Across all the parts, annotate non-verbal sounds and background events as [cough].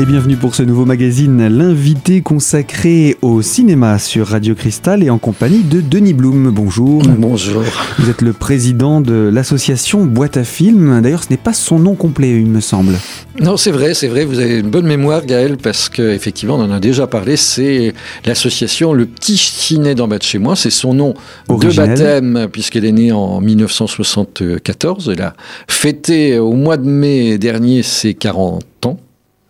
Et bienvenue pour ce nouveau magazine, l'invité consacré au cinéma sur Radio Cristal et en compagnie de Denis Blum. Bonjour. Bonjour. Vous êtes le président de l'association Boîte à Films. D'ailleurs, ce n'est pas son nom complet, il me semble. Non, c'est vrai, c'est vrai. Vous avez une bonne mémoire, Gaël, parce qu'effectivement, on en a déjà parlé. C'est l'association Le Petit Ciné d'en bas de chez moi. C'est son nom de baptême, puisqu'elle est née en 1974. Elle a fêté au mois de mai dernier ses 40 ans.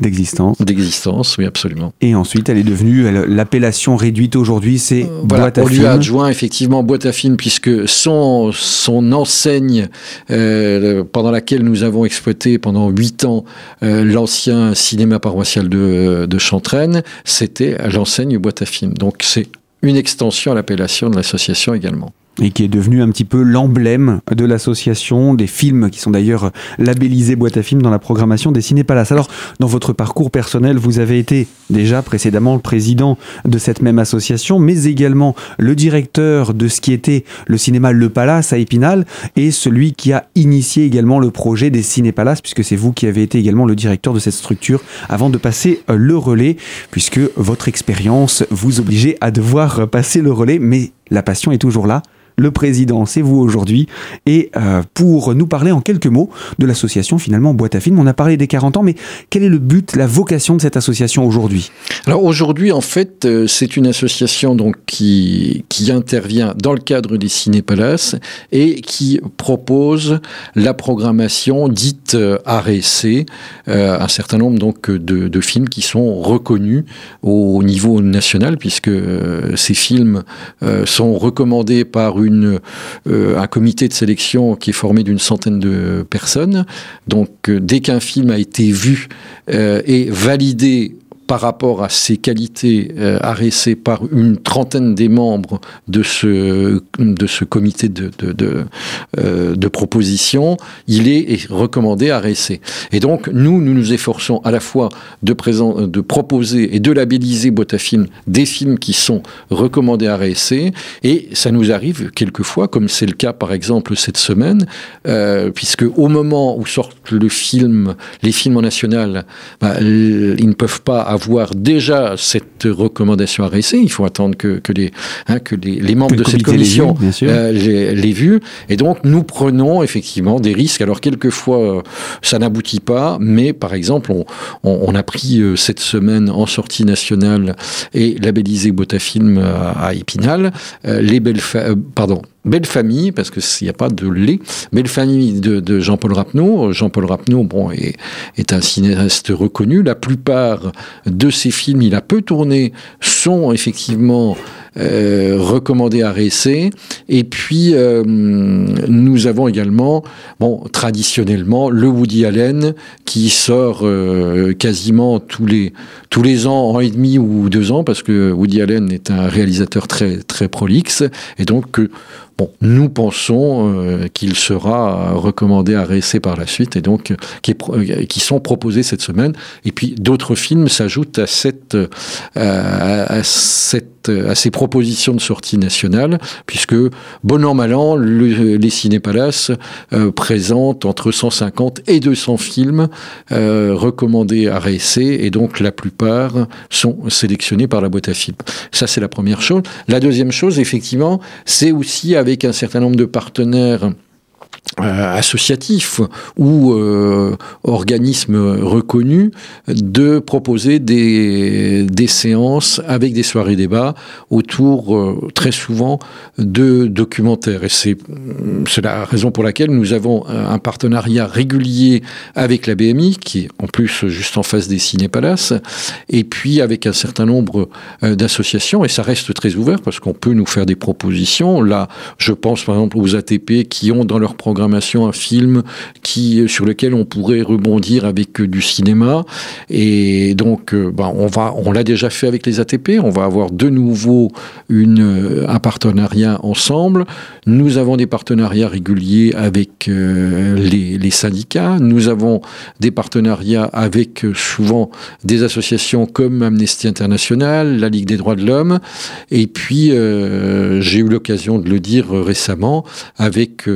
D'existence. D'existence, oui, absolument. Et ensuite, elle est devenue, l'appellation réduite aujourd'hui, c'est euh, boîte à film. On lui a adjoint effectivement boîte à film, puisque son, son enseigne, euh, pendant laquelle nous avons exploité pendant huit ans euh, l'ancien cinéma paroissial de, de Chantraine, c'était l'enseigne boîte à film. Donc c'est une extension à l'appellation de l'association également et qui est devenu un petit peu l'emblème de l'association, des films qui sont d'ailleurs labellisés boîte à films dans la programmation des Cinépalaces. Alors, dans votre parcours personnel, vous avez été déjà précédemment le président de cette même association, mais également le directeur de ce qui était le cinéma Le Palace à Épinal et celui qui a initié également le projet des Cinépalaces, puisque c'est vous qui avez été également le directeur de cette structure avant de passer le relais, puisque votre expérience vous obligeait à devoir passer le relais, mais la passion est toujours là le président, c'est vous aujourd'hui. Et euh, pour nous parler en quelques mots de l'association finalement Boîte à Film, on a parlé des 40 ans, mais quel est le but, la vocation de cette association aujourd'hui? Alors aujourd'hui, en fait, euh, c'est une association donc qui, qui intervient dans le cadre des Cinépalaces et qui propose la programmation dite euh, RSC, un certain nombre donc de, de, films qui sont reconnus au niveau national, puisque ces films sont recommandés par une, euh, un comité de sélection qui est formé d'une centaine de personnes. Donc, euh, dès qu'un film a été vu euh, et validé par rapport à ses qualités euh, par une trentaine des membres de ce, comité de, euh, de proposition, il est recommandé arrêté. Et donc, nous, nous nous efforçons à la fois de, proposer et de labelliser Botafilm des films qui sont recommandés à réessayer, et ça nous arrive quelquefois, comme c'est le cas par exemple cette semaine, euh, puisque au moment où sortent le film, les films en national, bah, ils ne peuvent pas avoir déjà cette recommandation à réessayer. Il faut attendre que, que les, hein, que les, les membres de cette commission l'aient euh, vue. Et donc, nous prenons effectivement des risques. Alors, quelquefois, euh, ça n'aboutit pas, mais par exemple, on, on, on a pris euh, cette semaine en sortie nationale et labellisé Botafilm à, à Épinal, les belles, pardon, Belle famille, parce qu'il n'y a pas de lait. Belle famille de, Jean-Paul Rapneau. Jean-Paul Rapneau, bon, est, un cinéaste reconnu. La plupart de ses films, il a peu tourné, sont effectivement euh, recommandés à réessayer. Et puis, euh, nous avons également, bon, traditionnellement, le Woody Allen qui sort euh, quasiment tous les, tous les ans, an et demi ou deux ans, parce que Woody Allen est un réalisateur très, très prolixe. Et donc, Bon, nous pensons euh, qu'il sera recommandé à réessayer par la suite et donc euh, euh, qui, sont proposés cette semaine. Et puis d'autres films s'ajoutent à cette, à cette, à ces propositions de sortie nationale, puisque bon an mal an, le, les Cinépalaces présentent entre 150 et 200 films recommandés à réessayer et donc la plupart sont sélectionnés par la boîte à films. Ça c'est la première chose. La deuxième chose, effectivement, c'est aussi avec un certain nombre de partenaires associatifs ou euh, organismes reconnus de proposer des, des, séances avec des soirées débats autour euh, très souvent de documentaires. Et c'est la raison pour laquelle nous avons un partenariat régulier avec la BMI, qui est en plus juste en face des Cinépalaces, et puis avec un certain nombre d'associations, et ça reste très ouvert parce qu'on peut nous faire des propositions. Là, je pense par exemple aux ATP qui ont dans leur programme un film qui, sur lequel on pourrait rebondir avec euh, du cinéma. Et donc, euh, ben, on va, on l'a déjà fait avec les ATP. On va avoir de nouveau une, euh, un partenariat ensemble. Nous avons des partenariats réguliers avec les, syndicats. Nous avons des partenariats avec souvent des associations comme Amnesty International, la Ligue des droits de l'homme. Et puis, j'ai eu l'occasion de le dire récemment avec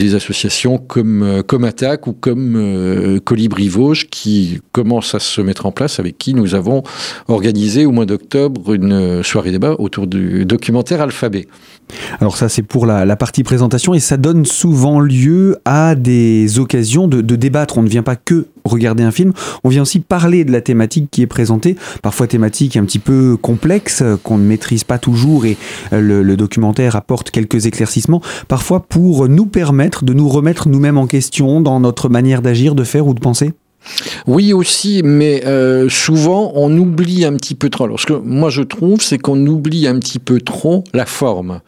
des associations comme, comme Attaque ou comme Colibri Vosges qui commencent à se mettre en place, avec qui nous avons organisé au mois d'octobre une soirée débat autour du documentaire Alphabet. Alors ça c'est pour la, partie présentation et ça donne souvent lieu à des occasions de, débattre. On ne vient pas que regarder un film, on vient aussi parler de la thématique qui est présentée, parfois thématique un petit peu complexe qu'on ne maîtrise pas toujours et euh, le documentaire apporte quelques éclaircissements, parfois pour nous permettre de nous remettre nous-mêmes en question dans notre manière d'agir, de faire ou de penser. Oui aussi, mais euh, souvent on oublie un petit peu trop. Alors ce que moi je trouve, c'est qu'on oublie un petit peu trop la forme.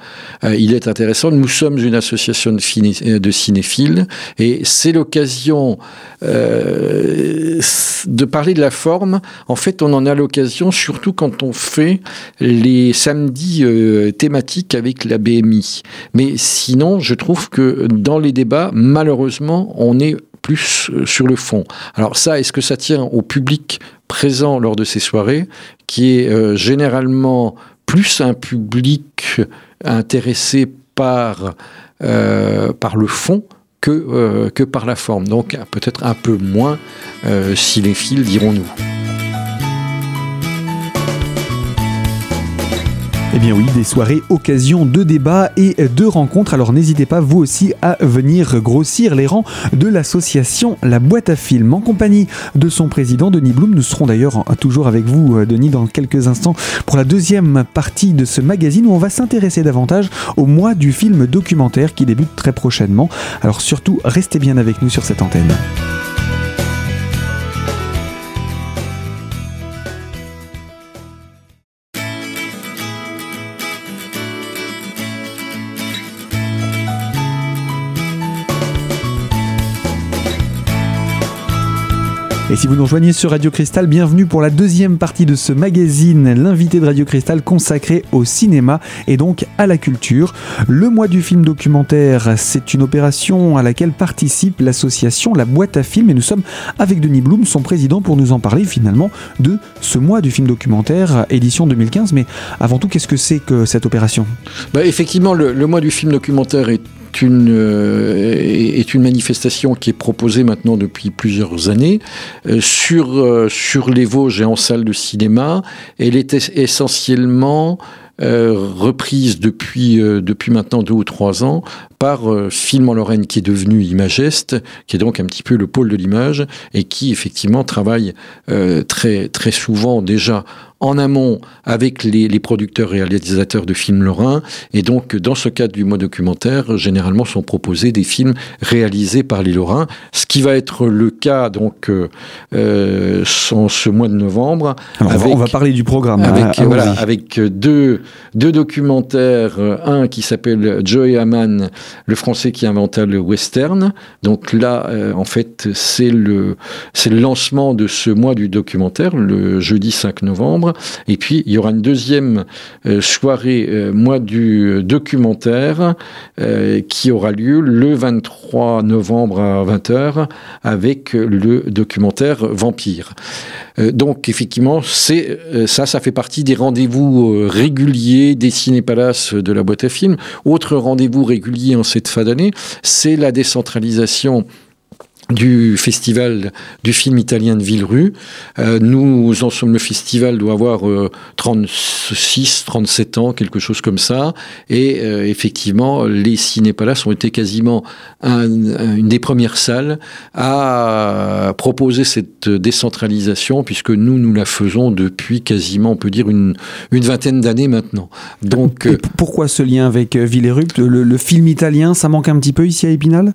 Euh, il est intéressant, nous sommes une association de, de cinéphiles et c'est l'occasion euh, de parler de la forme. En fait, on en a l'occasion surtout quand on fait les samedis thématiques avec la BMI. Mais sinon, je trouve que dans les débats, malheureusement, on est plus euh, sur le fond. Alors ça, est-ce que ça tient au public présent lors de ces soirées, qui est euh, généralement plus un public intéressé par, euh, le fond que, que par la forme? Donc peut-être un peu moins cinéphile, dirons-nous. Bien oui, des soirées occasion de débats et de rencontres. Alors n'hésitez pas vous aussi à venir grossir les rangs de l'association La Boîte à Films en compagnie de son président Denis Blum. Nous serons d'ailleurs toujours avec vous euh, Denis dans quelques instants pour la deuxième partie de ce magazine où on va s'intéresser davantage au mois du film documentaire qui débute très prochainement. Alors surtout restez bien avec nous sur cette antenne. Et si vous nous rejoignez sur Radio Cristal, bienvenue pour la deuxième partie de ce magazine, l'invité de Radio Cristal consacré au cinéma et donc à la culture. Le mois du film documentaire, c'est une opération à laquelle participe l'association La Boîte à Films et nous sommes avec Denis Blum, son président, pour nous en parler finalement de ce mois du film documentaire, édition 2015. Mais avant tout, qu'est-ce que c'est que cette opération? Bah Effectivement, le, le mois du film documentaire est une, euh, est une manifestation qui est proposée maintenant depuis plusieurs années euh, sur, euh, sur les Vosges et en salle de cinéma. Elle est essentiellement reprise depuis, depuis maintenant deux ou trois ans par Film en Lorraine qui est devenu Imageste, qui est donc un petit peu le pôle de l'image et qui effectivement travaille très, très souvent déjà en amont avec les, producteurs et réalisateurs de films lorrains. Et donc, dans ce cadre du mois documentaire, généralement sont proposés des films réalisés par les Lorrains, ce qui va être le cas donc euh, euh ce mois de novembre. on va parler du programme. Avec, hein. voilà, avec deux, deux documentaires, un qui s'appelle Joey Haman, le français qui inventa le western. Donc là, euh, en fait, c'est le, c'est le lancement de ce mois du documentaire, le jeudi 5 novembre. Et puis, il y aura une deuxième euh, soirée, euh, mois du documentaire, qui aura lieu le 23 novembre à 20h avec le documentaire Vampire. donc, effectivement, c'est ça, ça fait partie des rendez-vous réguliers des Ciné-Palaces de la boîte à films. Autre rendez-vous régulier en cette fin d'année, c'est la décentralisation du festival du film italien de Villerue. Euh, nous en sommes, le festival doit avoir 36, euh, 37 ans, quelque chose comme ça. Et euh, effectivement, les Cinépalaces ont été quasiment une des premières salles à proposer cette décentralisation, puisque nous, nous la faisons depuis quasiment, on peut dire, une, une vingtaine d'années maintenant. Donc, pourquoi ce lien avec Villerue le, le film italien, ça manque un petit peu ici à Épinal?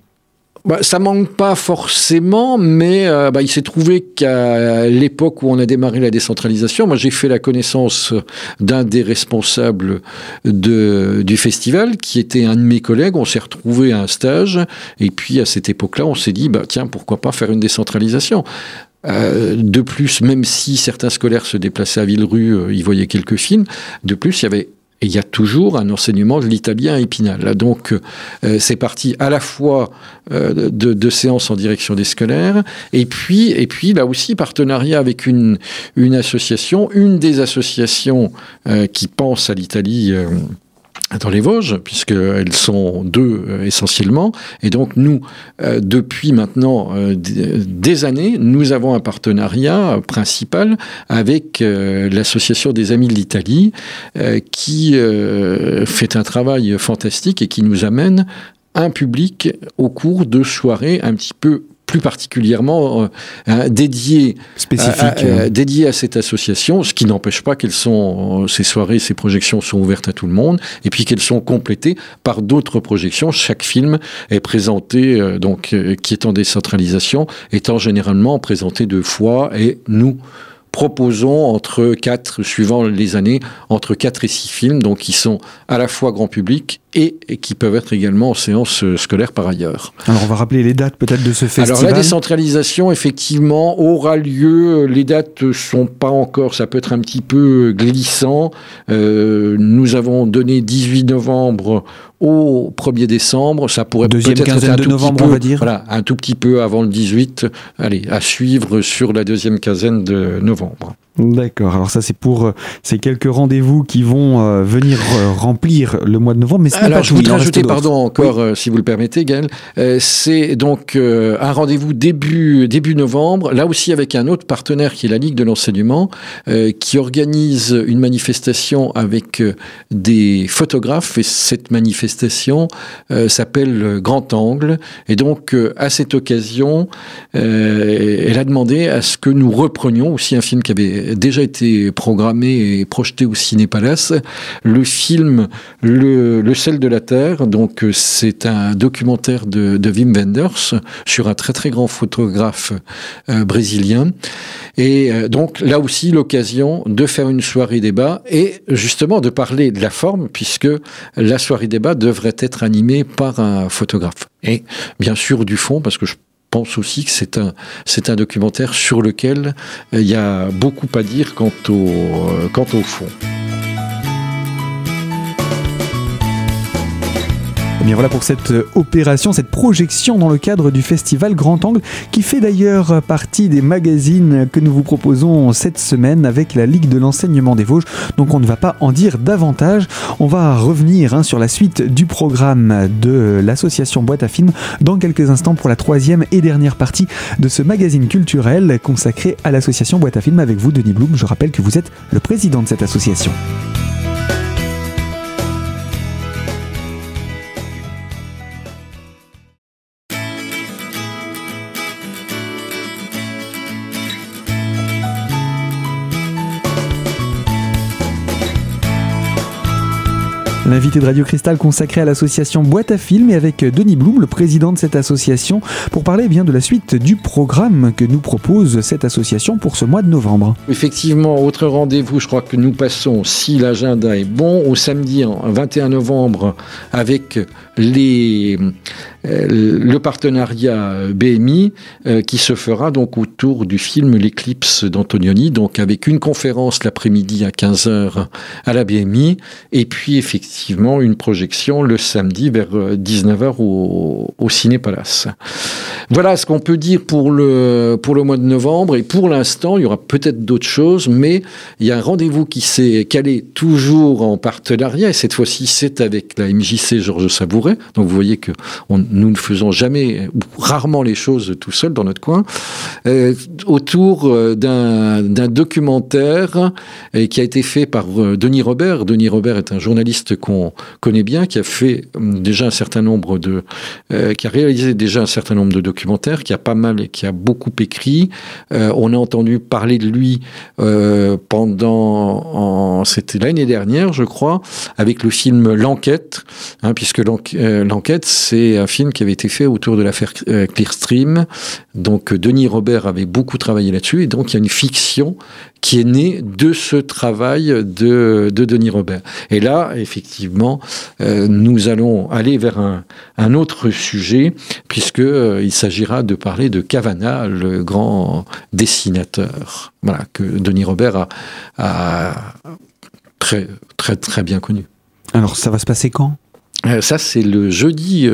Bah, ça manque pas forcément, mais euh, bah, il s'est trouvé qu'à l'époque où on a démarré la décentralisation, moi j'ai fait la connaissance d'un des responsables de, du festival, qui était un de mes collègues. On s'est retrouvé à un stage, et puis à cette époque-là, on s'est dit, bah, tiens, pourquoi pas faire une décentralisation? Euh, de plus, même si certains scolaires se déplaçaient à Villerue, euh, ils voyaient quelques films, de plus, il y avait et il y a toujours un enseignement de l'italien Épinal. Donc, euh, c'est parti à la fois euh, de, séances en direction des scolaires, et puis, et puis là aussi, partenariat avec une, une association, une des associations euh, qui pense à l'Italie dans les Vosges, puisqu'elles sont deux euh, essentiellement. Et donc nous, euh, depuis maintenant euh, des années, nous avons un partenariat principal avec l'Association des Amis de l'Italie, qui fait un travail fantastique et qui nous amène un public au cours de soirées un petit peu plus particulièrement euh, hein, dédié Spécifique, à, dédié à cette association, ce qui n'empêche pas qu'elles sont ces soirées, ces projections sont ouvertes à tout le monde, et puis qu'elles sont complétées par d'autres projections. Chaque film est présenté euh, donc euh, qui est en décentralisation, étant généralement présenté deux fois, et nous proposons entre quatre, suivant les années, entre quatre et six films, donc qui sont à la fois grand public et, qui peuvent être également en séance euh, scolaire par ailleurs. Alors on va rappeler les dates peut-être de ce festival. Alors la décentralisation effectivement aura lieu, les dates sont pas encore, ça peut être un petit peu glissant. Euh, nous avons donné 18 novembre au 1er décembre, ça pourrait peut-être être un de novembre, on va dire. Voilà, un tout petit peu avant le 18. Allez, à suivre sur la deuxième quinzaine de novembre. D'accord. Alors ça, c'est pour euh, ces quelques rendez-vous qui vont euh, venir euh, remplir le mois de novembre. Mais Alors, je voudrais rajouter, pardon, encore, si vous le permettez, Gaël. c'est donc un rendez-vous début début novembre. Là aussi avec un autre partenaire qui est la Ligue de l'enseignement, qui organise une manifestation avec des photographes. Et cette manifestation s'appelle Grand Angle. Et donc, à cette occasion, elle a demandé à ce que nous reprenions aussi un film qui avait déjà été programmé et projeté au Ciné Palace. Le film Le, le sel de la terre, donc euh, c'est un documentaire de, Wim Wenders sur un très très grand photographe euh, brésilien. Et euh, donc là aussi l'occasion de faire une soirée débat et justement de parler de la forme puisque la soirée débat devrait être animée par un photographe. Et bien sûr du fond parce que je pense aussi que c'est un, documentaire sur lequel euh, il y a beaucoup à dire quant au, euh, quant au fond. Bien voilà pour cette euh, opération, cette projection dans le cadre du festival Grand Angle, qui fait d'ailleurs partie des magazines que nous vous proposons cette semaine avec la Ligue de l'enseignement des Vosges. Donc on ne va pas en dire davantage. On va revenir hein, sur la suite du programme de l'association Boîte à Films dans quelques instants pour la troisième et dernière partie de ce magazine culturel consacré à l'association Boîte à Films avec vous, Denis Blum. Je rappelle que vous êtes le président de cette association. L'invité de Radio Cristal consacré à l'association Boîte à Films et avec Denis Blum, le président de cette association, pour parler eh bien de la suite du programme que nous propose cette association pour ce mois de novembre. Effectivement, autre rendez-vous, je crois que nous passons, si l'agenda est bon, au samedi 21 novembre avec euh, le partenariat BMI euh, qui se fera donc autour du film L'éclipse d'Antonioni, donc avec une conférence l'après-midi à 15h à la BMI et puis effectivement une projection le samedi vers 19h euh, au, au Ciné Palace. Voilà ce qu'on peut dire pour le, pour le mois de novembre. Et pour l'instant, il y aura peut-être d'autres choses, mais il y a un rendez-vous qui s'est calé toujours en partenariat. Et cette fois-ci, c'est avec la MJC Georges Savouret. Donc vous voyez que nous ne faisons jamais, ou rarement les choses tout seuls dans notre coin, euh, autour euh, d'un documentaire qui a été fait par Denis Robert. Denis Robert est un journaliste qu'on connaît bien, qui a fait hum, déjà un certain nombre de, euh, qui a réalisé déjà un certain nombre de documentaires, qui a pas mal qui a beaucoup écrit. Euh, on a entendu parler de lui euh, pendant, c'était l'année dernière, je crois, avec le film L'enquête, hein, puisque l'enquête, c'est un film qui avait été fait autour de l'affaire Clearstream. Donc Denis Robert avait beaucoup travaillé là-dessus, et donc il y a une fiction qui est née de ce travail de, de Denis Robert. Et là, effectivement euh, nous allons aller vers un, autre sujet, puisqu'il euh, s'agira de parler de Cavana, le grand dessinateur, voilà, que Denis Robert a, très, très, très bien connu. Alors, ça va se passer quand? Ça, c'est le jeudi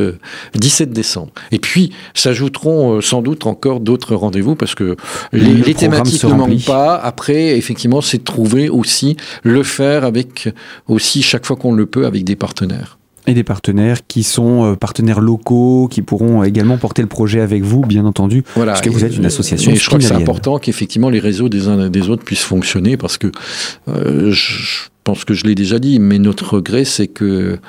17 euh, décembre. Et puis, s'ajouteront euh, sans doute encore d'autres rendez-vous parce que les, thématiques ne manquent pas. Après, effectivement, c'est de trouver aussi le faire avec aussi chaque fois qu'on le peut avec des partenaires et des partenaires qui sont partenaires locaux, qui pourront également porter le projet avec vous, bien entendu, voilà, parce que vous êtes une association. Et je crois que c'est important qu'effectivement les réseaux des uns et des autres puissent fonctionner, parce que je, je pense que je l'ai déjà dit, mais notre regret, c'est que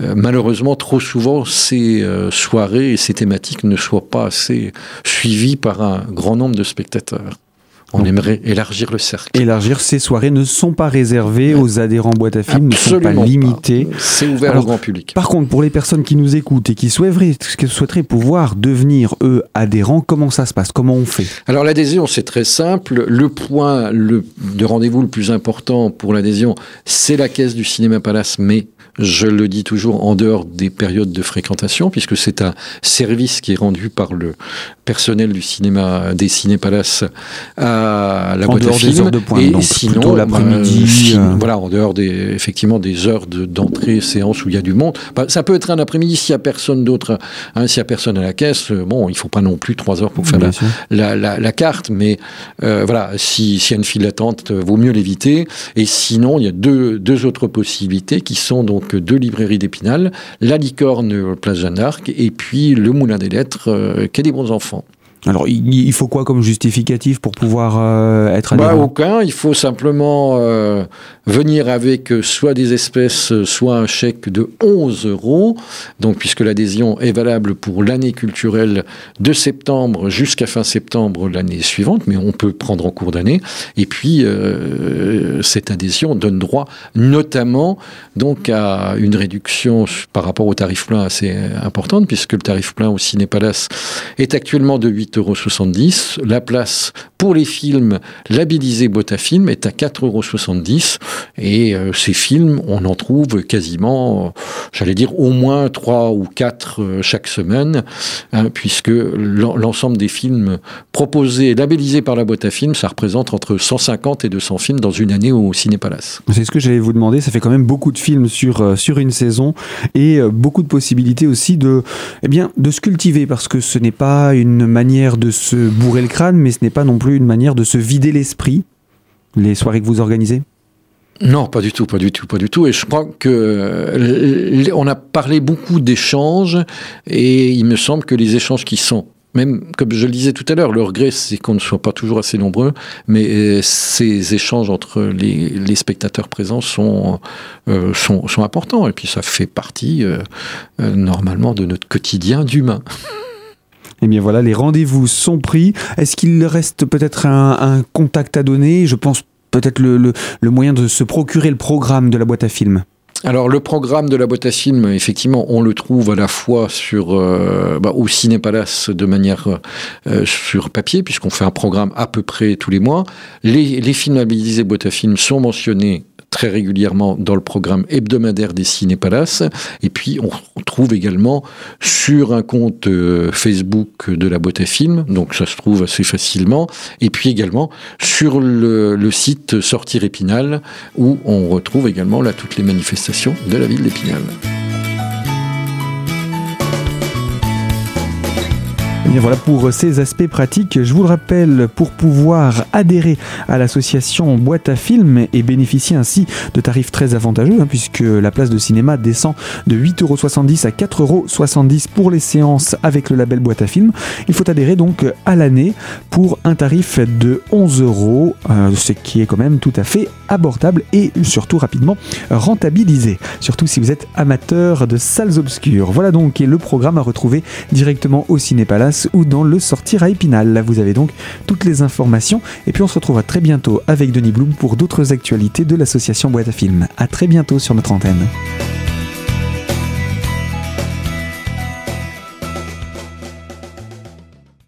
euh, malheureusement, trop souvent, ces euh, soirées et ces thématiques ne soient pas assez suivies par un grand nombre de spectateurs. On aimerait élargir le cercle. Élargir, ces soirées ne sont pas réservées aux adhérents boîte à films, ne sont pas limitées. C'est ouvert au grand public. Par contre, pour les personnes qui nous écoutent et qui souhaiteraient, qui souhaiteraient pouvoir devenir, eux, adhérents, comment ça se passe? Comment on fait? Alors l'adhésion, c'est très simple. Le point le, de rendez-vous le plus important pour l'adhésion, c'est la caisse du Cinéma Palace, mais je le dis toujours en dehors des périodes de fréquentation, puisque c'est un service qui est rendu par le personnel du cinéma des Cinépalaces à la boîte à film. De pointe, et sinon l'après-midi, euh, euh, voilà, en dehors des effectivement des heures d'entrée séance où il y a du monde. Bah, ça peut être un après-midi s'il y a personne d'autre, hein, s'il y a personne à la caisse. Euh, bon, il faut pas non plus trois heures pour faire la, la, la, carte, mais voilà, s'il y a une file d'attente, vaut mieux l'éviter. Et sinon, il y a deux, deux autres possibilités qui sont donc donc deux librairies d'Épinal, la Licorne, place Jeanne d'Arc, et puis le Moulin des Lettres, euh, quai des bons enfants. Alors, il faut quoi comme justificatif pour pouvoir euh, être bah, Aucun. Il faut simplement euh, venir avec euh, soit des espèces, soit un chèque de 11 euros. Donc, puisque l'adhésion est valable pour l'année culturelle de septembre jusqu'à fin septembre l'année suivante, mais on peut prendre en cours d'année. Et puis, cette adhésion donne droit notamment donc à une réduction par rapport au tarif plein assez importante, puisque le tarif plein au Ciné Palace est actuellement de 8 euros. La place pour les films labellisés boîte à film est à 4,70 euros. Et euh, ces films, on en trouve quasiment, euh, j'allais dire, au moins 3 ou 4 euh, chaque semaine, hein, puisque l'ensemble des films proposés, labellisés par la films, ça représente entre 150 et 200 films dans une année au Cinépalace. C'est ce que j'allais vous demander. Ça fait quand même beaucoup de films sur, sur une saison et beaucoup de possibilités aussi de, eh bien, de se cultiver parce que ce n'est pas une manière de se bourrer le crâne, mais ce n'est pas non plus une manière de se vider l'esprit, les soirées que vous organisez? Non, pas du tout, pas du tout, pas du tout. Et je crois que euh, on a parlé beaucoup d'échanges, et il me semble que les échanges qui sont même comme je le disais tout à l'heure, le regret, c'est qu'on ne soit pas toujours assez nombreux, mais euh, ces échanges entre les, spectateurs présents euh, sont, sont, importants. Et puis ça fait partie, normalement, de notre quotidien d'humain. [laughs] Eh bien voilà, les rendez-vous sont pris. Est-ce qu'il reste peut-être un, contact à donner? Je pense peut-être le, moyen de se procurer le programme de la boîte à films. Alors le programme de la boîte à films, effectivement, on le trouve à la fois sur euh, bah, au Ciné Palace de manière euh, sur papier, puisqu'on fait un programme à peu près tous les mois. Les, les films habilités boîte à films sont mentionnés très régulièrement dans le programme hebdomadaire des Ciné Palace. Et puis, on, trouve également sur un compte euh, Facebook de la boîte à films, donc ça se trouve assez facilement. Et puis également sur le, site Sortir Épinal, où on retrouve également toutes les manifestations de la ville d'Épinal. Voilà pour ces aspects pratiques. Je vous le rappelle, pour pouvoir adhérer à l'association Boîte à Films et bénéficier ainsi de tarifs très avantageux, hein, puisque la place de cinéma descend de 8,70€ à 4,70€ pour les séances avec le label Boîte à Films, il faut adhérer donc à l'année pour un tarif de 11 euros, euh, ce qui est quand même tout à fait abordable et surtout rapidement rentabilisé. Surtout si vous êtes amateur de salles obscures. Voilà donc le programme à retrouver directement au Ciné Ou dans le sortir à Épinal. Là, vous avez donc toutes les informations. Et puis, on se retrouvera très bientôt avec Denis Blum pour d'autres actualités de l'association Boîte à Films. À très bientôt sur notre antenne.